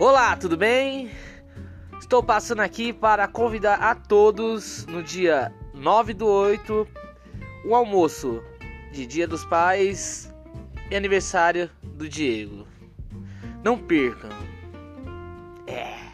Olá, tudo bem? Estou passando aqui para convidar a todos no dia 9 do 8 o almoço de Dia dos Pais e aniversário do Diego. Não percam! É.